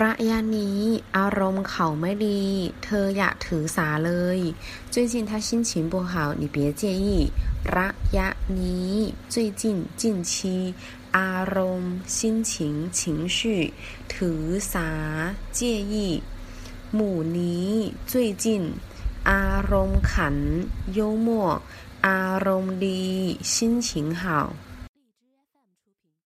ระยะนี้อารมณ์เขาไม่ดี เธออย่าถือสาเลย最近他心情不好你别介意ระยะนี้最近近期อารมณ์心情情绪ถือสา介意หมู่นี้最近อารมณ์ขัน幽默อารมณ์ดี心情好